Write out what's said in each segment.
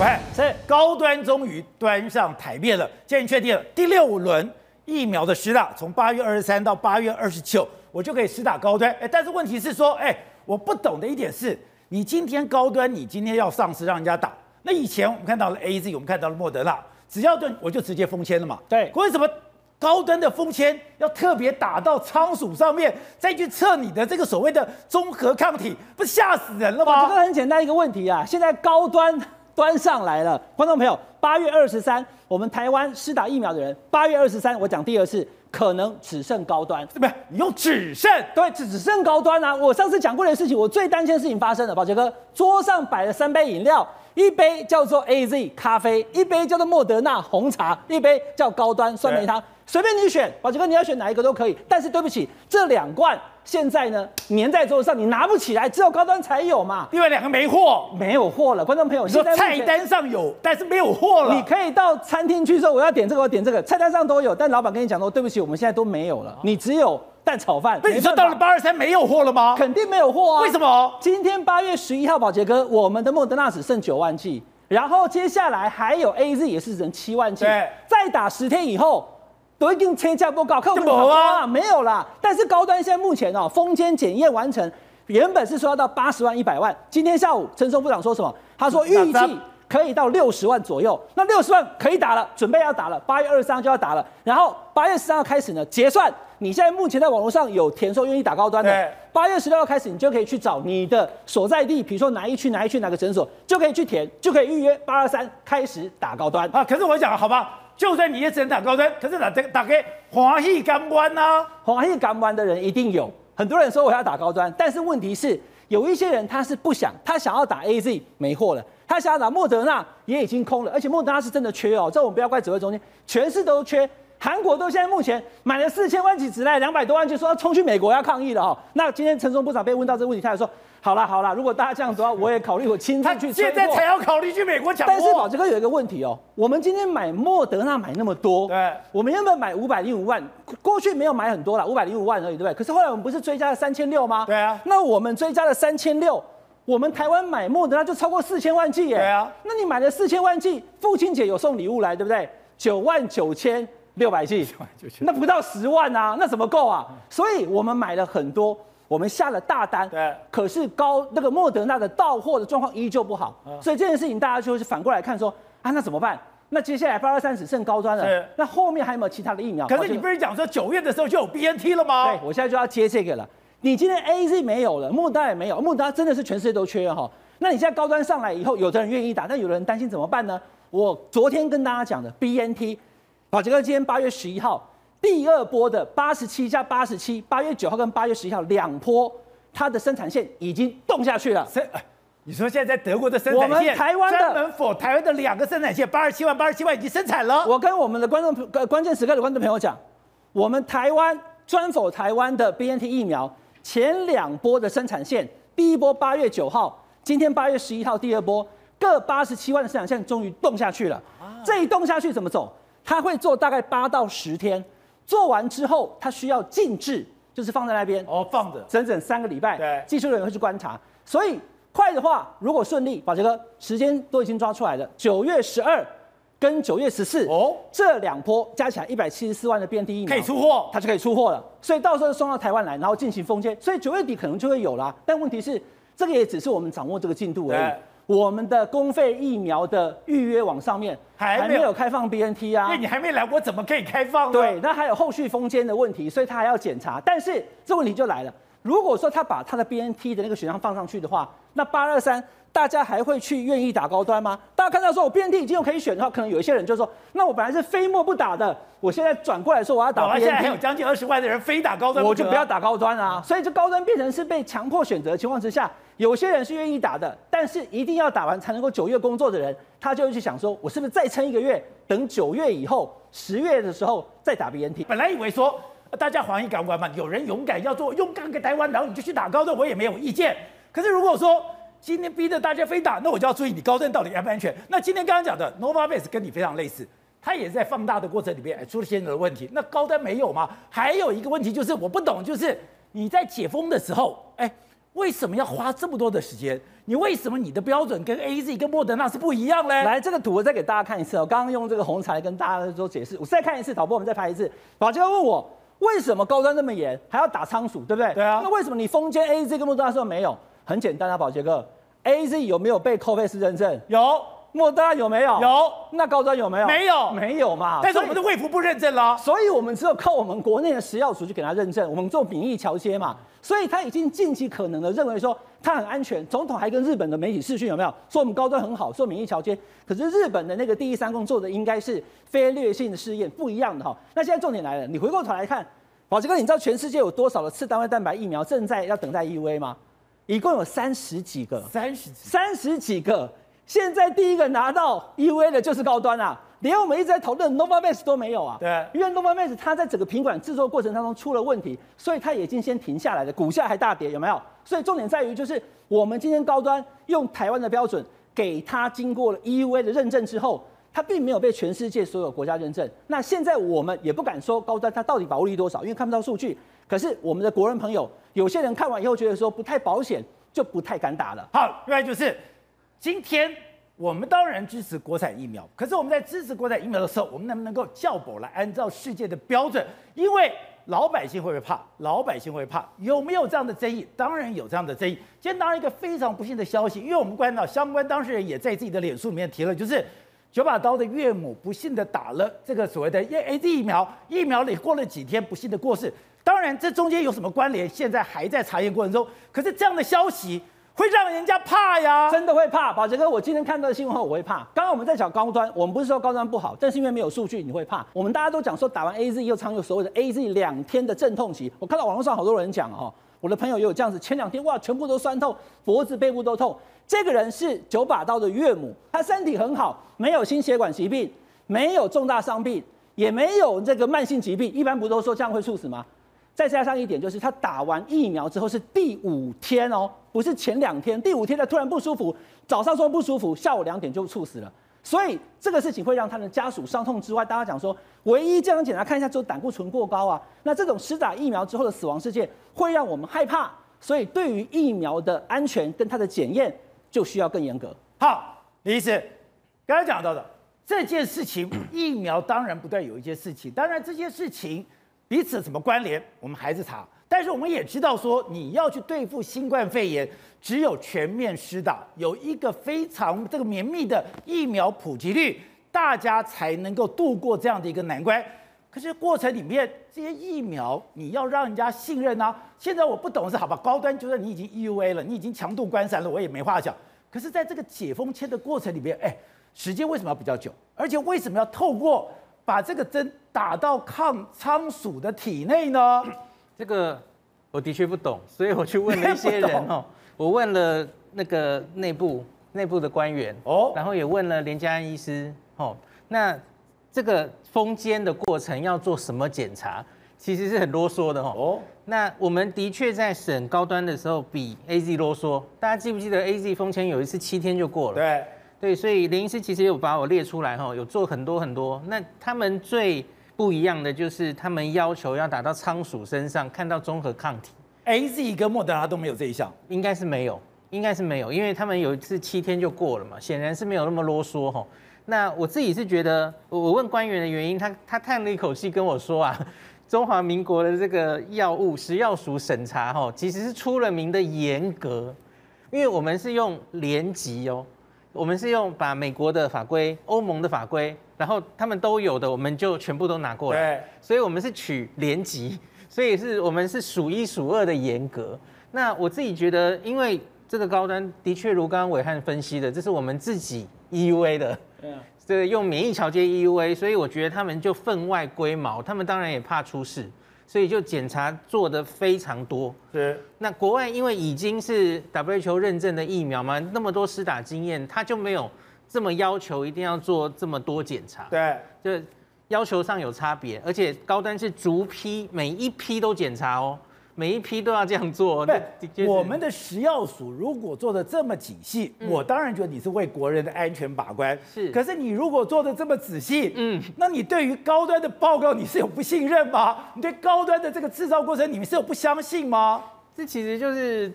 喂，这高端终于端上台面了，现在确定了第六轮疫苗的施打，从八月二十三到八月二十九，我就可以施打高端。哎，但是问题是说，哎，我不懂的一点是，你今天高端，你今天要上市让人家打，那以前我们看到了 AZ，我们看到了莫德纳，只要对我就直接封签了嘛。对，为什么高端的封签要特别打到仓鼠上面，再去测你的这个所谓的综合抗体，不是吓死人了吗？这个很简单一个问题啊，现在高端。端上来了，观众朋友，八月二十三，我们台湾施打疫苗的人，八月二十三，我讲第二次，可能只剩高端，对不对？你用只剩，对，只只剩高端啊！我上次讲过的事情，我最担心的事情发生了，宝杰哥，桌上摆了三杯饮料，一杯叫做 AZ 咖啡，一杯叫做莫德纳红茶，一杯叫高端酸梅汤，随便你选，宝杰哥你要选哪一个都可以，但是对不起，这两罐。现在呢，粘在桌上，你拿不起来，只有高端才有嘛。另外两个没货，没有货了。观众朋友，现在菜单上有，但是没有货了。你可以到餐厅去说，我要点这个，我点这个，菜单上都有，但老板跟你讲说，对不起，我们现在都没有了，你只有蛋炒饭。那你说到了八二三没有货了吗？肯定没有货啊。为什么？今天八月十一号，宝杰哥，我们的莫德纳只剩九万剂，然后接下来还有 AZ 也是剩七万剂，对，再打十天以后。都已经车价不高，靠不了啊，没有啦。但是高端现在目前哦，封签检验完成，原本是说要到八十万、一百万。今天下午陈时中部长说什么？他说预计可以到六十万左右。那六十万可以打了，准备要打了，八月二十三号就要打了。然后八月十三号开始呢结算。你现在目前在网络上有填说愿意打高端的，八月十六号开始你就可以去找你的所在地，比如说哪一区、哪一区哪个诊所，就可以去填，就可以预约八二三开始打高端啊。可是我讲好吧。就算你也只能打高端，可是打这打给华裔港湾呐，华裔港湾的人一定有。很多人说我要打高端，但是问题是有一些人他是不想，他想要打 AZ 没货了，他想要打莫德纳也已经空了，而且莫德纳是真的缺哦，这我们不要怪指挥中心，全市都缺，韩国都现在目前买了四千万剂，只来两百多万就，说要冲去美国要抗议了哦。那今天陈松部长被问到这个问题，他也说。好了好了，如果大家这样子的话，我也考虑我亲自去。现在才要考虑去美国抢。但是宝杰哥有一个问题哦，我们今天买莫德纳买那么多，对，我们原本买五百零五万，过去没有买很多了，五百零五万而已，对不对？可是后来我们不是追加了三千六吗？对啊。那我们追加了三千六，我们台湾买莫德纳就超过四千万剂耶。对啊。那你买了四千万剂，父亲节有送礼物来，对不对？九万九千六百剂，那不到十万啊，那怎么够啊？所以我们买了很多。我们下了大单，对，可是高那个莫德纳的到货的状况依旧不好，嗯，所以这件事情大家就是反过来看说啊，那怎么办？那接下来八二三只剩高端了，那后面还有没有其他的疫苗？可是你不是讲说九月的时候就有 BNT 了吗？对，我现在就要接这个了。你今天 AZ 没有了，莫德纳也没有，莫德纳真的是全世界都缺哈。那你现在高端上来以后，有的人愿意打，但有的人担心怎么办呢？我昨天跟大家讲的 BNT，宝杰哥今天八月十一号。第二波的八十七加八十七，八月九号跟八月十一号两波，它的生产线已经动下去了。生你说现在在德国的生产线，我们台湾的专门 for 台湾的两个生产线，八十七万、八十七万已经生产了。我跟我们的观众、关键时刻的观众朋友讲，我们台湾专 for 台湾的 BNT 疫苗前两波的生产线，第一波八月九号，今天八月十一号，第二波各八十七万的生产线终于动下去了。啊、这一动下去怎么走？它会做大概八到十天。做完之后，它需要静置，就是放在那边哦，放着整整三个礼拜。对，技术人员会去观察。所以快的话，如果顺利，宝杰哥时间都已经抓出来了，九月十二跟九月十四哦，这两波加起来一百七十四万的 BNT 疫苗可以出货，它就可以出货了。所以到时候送到台湾来，然后进行封签，所以九月底可能就会有啦。但问题是，这个也只是我们掌握这个进度而已。我们的公费疫苗的预约网上面还没有开放 BNT 啊，因为你还没来，我怎么可以开放呢？对，那还有后续封签的问题，所以他还要检查。但是这问题就来了，如果说他把他的 BNT 的那个选项放上去的话，那八二三大家还会去愿意打高端吗？大家看到说我 BNT 已经有可以选的话，可能有一些人就说，那我本来是非莫不打的，我现在转过来说我要打 BNT，现在还有将近二十万的人非打高端，我就不要打高端啊。所以这高端变成是被强迫选择的情况之下。有些人是愿意打的，但是一定要打完才能够九月工作的人，他就会去想说，我是不是再撑一个月，等九月以后十月的时候再打 BNT？本来以为说大家欢喜甘愿嘛，有人勇敢要做，勇敢给台湾，然后你就去打高端，我也没有意见。可是如果说今天逼着大家非打，那我就要注意你高端到底安不安全。那今天刚刚讲的 Novavax 跟你非常类似，它也在放大的过程里面出了现在的问题。那高端没有吗？还有一个问题就是我不懂，就是你在解封的时候，哎。为什么要花这么多的时间？你为什么你的标准跟 AZ 跟莫德纳是不一样嘞？来，这个图我再给大家看一次哦。刚刚用这个红彩跟大家做解释，我再看一次，导播我们再拍一次。宝杰哥问我，为什么高端这么严，还要打仓鼠，对不对？对啊。那为什么你封间 AZ 跟莫德纳说没有？很简单啊，宝杰哥，AZ 有没有被扣费式认证？有。莫德纳有没有？有。那高端有没有？没有，没有嘛。但是我们的卫福部认证了，所以我们只有靠我们国内的食药署去给他认证，我们做免疫桥接嘛。所以他已经尽其可能的认为说他很安全。总统还跟日本的媒体视讯有没有说我们高端很好，做免疫桥接？可是日本的那个第一三共做的应该是非劣性的试验，不一样的哈。那现在重点来了，你回过头来看，宝杰哥，你知道全世界有多少的次单位蛋白疫苗正在要等待 EUA 吗？一共有三十几个，三十几，三十几个。现在第一个拿到 EUA 的就是高端啊，连我们一直在讨论 Novavax 都没有啊。对，因为 Novavax 它在整个品管制作过程当中出了问题，所以它已经先停下来了，股价还大跌，有没有？所以重点在于就是我们今天高端用台湾的标准给它经过了 EUA 的认证之后，它并没有被全世界所有国家认证。那现在我们也不敢说高端它到底保护力多少，因为看不到数据。可是我们的国人朋友有些人看完以后觉得说不太保险，就不太敢打了。好，另外就是。今天我们当然支持国产疫苗，可是我们在支持国产疫苗的时候，我们能不能够校补来按照世界的标准？因为老百姓会不会怕？老百姓会怕，有没有这样的争议？当然有这样的争议。今天当然一个非常不幸的消息，因为我们观察到相关当事人也在自己的脸书里面提了，就是九把刀的岳母不幸的打了这个所谓的 AZ 疫苗，疫苗里过了几天不幸的过世。当然这中间有什么关联？现在还在查验过程中。可是这样的消息。会让人家怕呀，真的会怕。宝杰哥，我今天看到的新闻后，我会怕。刚刚我们在讲高端，我们不是说高端不好，但是因为没有数据，你会怕。我们大家都讲说打完 AZ 又常有所谓的 AZ 两天的阵痛期。我看到网络上好多人讲哦，我的朋友也有这样子，前两天哇，全部都酸痛，脖子背部都痛。这个人是九把刀的岳母，他身体很好，没有心血管疾病，没有重大伤病，也没有这个慢性疾病。一般不都说这样会猝死吗？再加上一点，就是他打完疫苗之后是第五天哦，不是前两天，第五天他突然不舒服，早上说不舒服，下午两点就猝死了。所以这个事情会让他的家属伤痛之外，大家讲说，唯一这样检查看一下，只有胆固醇过高啊。那这种施打疫苗之后的死亡事件，会让我们害怕。所以对于疫苗的安全跟它的检验，就需要更严格。好，李医师，刚才讲到的这件事情，疫苗当然不断有一件事情，当然这件事情。彼此什么关联？我们还是查，但是我们也知道说，你要去对付新冠肺炎，只有全面施打，有一个非常这个绵密的疫苗普及率，大家才能够度过这样的一个难关。可是过程里面，这些疫苗你要让人家信任啊。现在我不懂是好吧？高端就算你已经 EUA 了，你已经强度关山了，我也没话讲。可是在这个解封签的过程里面，哎，时间为什么要比较久？而且为什么要透过？把这个针打到抗仓鼠的体内呢？这个我的确不懂，所以我去问了一些人哦。我问了那个内部内部的官员哦，然后也问了连家安医师哦。那这个封监的过程要做什么检查？其实是很啰嗦的哦。那我们的确在审高端的时候比 AZ 啰嗦。大家记不记得 AZ 封签有一次七天就过了？对。对，所以林医师其实有把我列出来哈，有做很多很多。那他们最不一样的就是，他们要求要打到仓鼠身上，看到中和抗体。AZ 跟莫德拉都没有这一项，应该是没有，应该是没有，因为他们有一次七天就过了嘛，显然是没有那么啰嗦哈。那我自己是觉得，我问官员的原因，他他叹了一口气跟我说啊，中华民国的这个药物食药署审查哈，其实是出了名的严格，因为我们是用联级哦。我们是用把美国的法规、欧盟的法规，然后他们都有的，我们就全部都拿过来。对，所以我们是取联级，所以是我们是数一数二的严格。那我自己觉得，因为这个高端的确如刚刚伟汉分析的，这是我们自己 EUA 的，这个用免疫桥接 EUA，所以我觉得他们就分外龟毛，他们当然也怕出事。所以就检查做的非常多，是。那国外因为已经是 WHO 认证的疫苗嘛，那么多施打经验，他就没有这么要求一定要做这么多检查。对，就要求上有差别，而且高端是逐批每一批都检查哦。每一批都要这样做。对，我们的食药署如果做的这么仔细，嗯，我当然觉得你是为国人的安全把关。是，可是你如果做的这么仔细，嗯，那你对于高端的报告你是有不信任吗？你对高端的这个制造过程你们是有不相信吗？这其实就是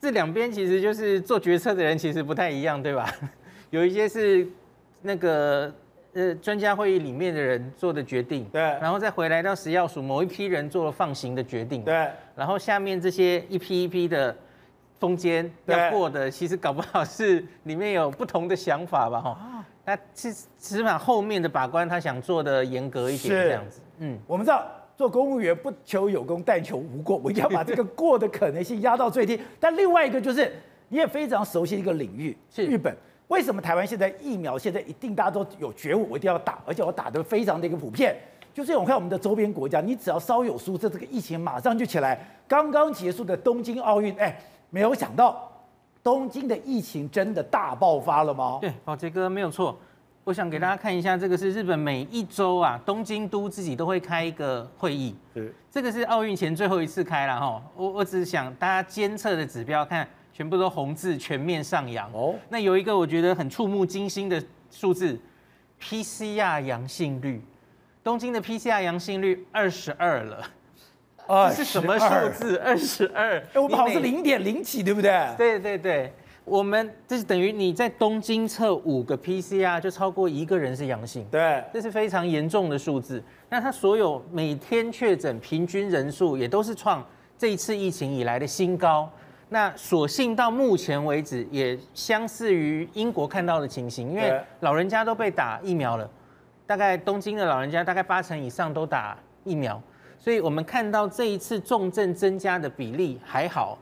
这两边其实就是做决策的人其实不太一样，对吧？有一些是那个呃专家会议里面的人做的决定，对，然后再回来到食药署某一批人做了放行的决定，对，然后下面这些一批一批的中间要过的，其实搞不好是里面有不同的想法吧，哈。那其实起码后面的把关他想做的严格一点，这样子。嗯，我们知道做公务员不求有功，但求无过，我一定要把这个过的可能性压到最低。但另外一个就是你也非常熟悉一个领域 是日本。为什么台湾现在疫苗现在一定大家都有觉悟，我一定要打，而且我打得非常的一个普遍。就是我看我们的周边国家，你只要稍有疏这，这个疫情马上就起来。刚刚结束的东京奥运，哎，没有想到东京的疫情真的大爆发了吗？对，宝杰哥没有错。我想给大家看一下，这个是日本每一周啊，东京都自己都会开一个会议。对，这个是奥运前最后一次开了哈。我我只是想大家监测的指标看。全部都红字，全面上扬。哦，那有一个我觉得很触目惊心的数字，PCR 阳性率，东京的 PCR 阳性率二十二了。啊，这是什么数字？二十二。哎，我们好像是零点零几，对不对？对对对，我们这是等于你在东京测五个 PCR 就超过一个人是阳性。对，这是非常严重的数字。那它所有每天确诊平均人数也都是创这一次疫情以来的新高。那所幸到目前为止也相似于英国看到的情形，因为老人家都被打疫苗了，大概东京的老人家大概八成以上都打疫苗，所以我们看到这一次重症增加的比例还好，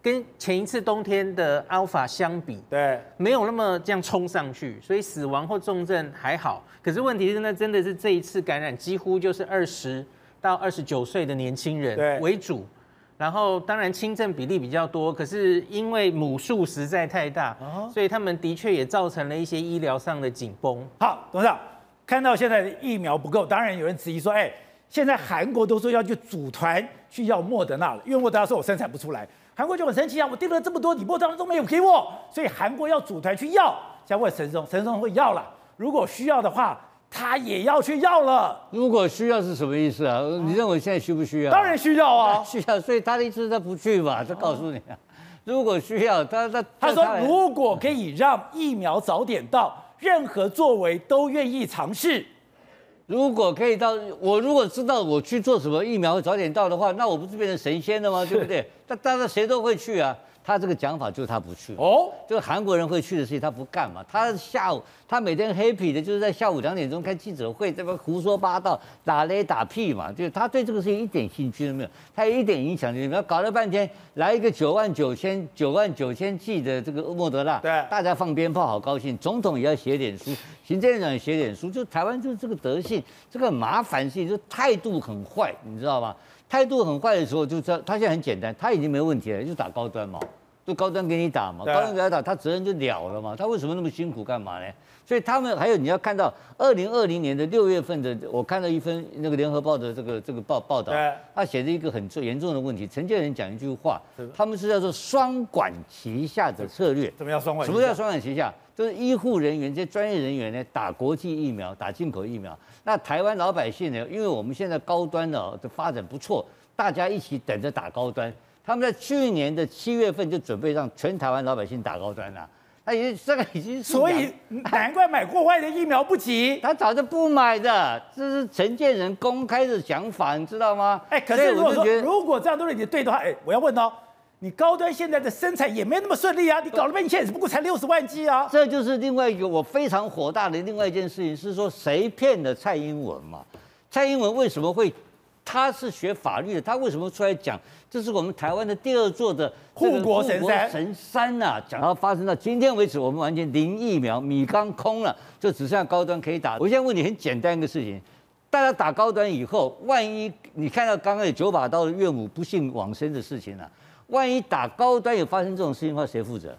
跟前一次冬天的 Alpha 相比，对，没有那么这样冲上去，所以死亡或重症还好。可是问题是，那真的是这一次感染几乎就是二十到二十九岁的年轻人为主。然后当然轻症比例比较多，可是因为母数实在太大，所以他们的确也造成了一些医疗上的紧绷。好，董事长看到现在的疫苗不够，当然有人质疑说，哎，现在韩国都说要去组团去要莫德纳了，因为莫德纳说我生产不出来，韩国就很生气啊，我订了这么多，你莫德纳都没有给我，所以韩国要组团去要。想问陈时中，陈时中会要了，如果需要的话。他也要去要了。如果需要是什么意思啊？你认为现在需不需要？当然需要啊，需要。所以他的意思他不去嘛？他告诉你啊，如果需要，他他他说如果可以让疫苗早点到，任何作为都愿意尝试。如果可以到，我如果知道我去做什么疫苗早点到的话，那我不是变成神仙了吗？对不对？那当然谁都会去啊。他这个讲法就是他不去哦，就是韩国人会去的事情他不干嘛。他下午他每天 happy 的就是在下午两点钟开记者会，这边胡说八道、打雷打屁嘛，就是他对这个事情一点兴趣都没有，他一点影响力没有。搞了半天来一个九万九千九万九千剂的这个莫德纳，对，大家放鞭炮好高兴，总统也要写点书，行政院长也写点书，就台湾就是这个德性，这个麻烦性就态度很坏，你知道吗？态度很坏的时候，就知道他现在很简单，他已经没问题了，就打高端嘛，就高端给你打嘛，高端给他打，他责任就了了嘛。他为什么那么辛苦干嘛呢？所以他们还有你要看到二零二零年的六月份的，我看到一份那个联合报的这个这个报报道，他写了一个很严重的问题。陈建人讲一句话，他们是叫做双管齐下的策略。怎么叫双管？什么叫双管齐下？就是医护人员这些专业人员呢，打国际疫苗，打进口疫苗。那台湾老百姓呢？因为我们现在高端的的发展不错，大家一起等着打高端。他们在去年的七月份就准备让全台湾老百姓打高端了。他已经这个已经，所以难怪买国外的疫苗不急。他早就不买的，这是陈建仁公开的想法，你知道吗？哎，可是如果说如果这样都是你对的话，哎，我要问哦，你高端现在的生产也没那么顺利啊，你搞了半天只不过才六十万剂啊。这就是另外一个我非常火大的另外一件事情，是说谁骗了蔡英文嘛？蔡英文为什么会？他是学法律的，他为什么出来讲？这是我们台湾的第二座的护国神山神山呐、啊！讲到发生到今天为止，我们完全零疫苗，米缸空了，就只剩下高端可以打。我现在问你很简单一个事情：大家打高端以后，万一你看到刚刚有九把刀的岳母不幸往生的事情了、啊，万一打高端有发生这种事情的话，谁负责？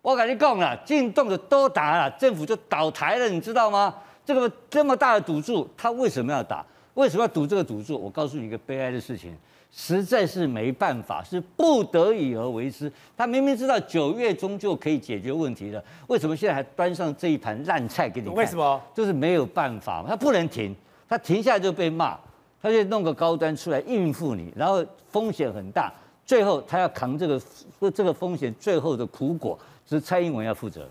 我跟你讲了，进洞的都打了，政府就倒台了，你知道吗？这个这么大的赌注，他为什么要打？为什么要赌这个赌注？我告诉你一个悲哀的事情，实在是没办法，是不得已而为之。他明明知道九月中就可以解决问题了，为什么现在还端上这一盘烂菜给你看？为什么？就是没有办法，他不能停，他停下来就被骂，他就弄个高端出来应付你，然后风险很大，最后他要扛这个这个风险，最后的苦果是蔡英文要负责。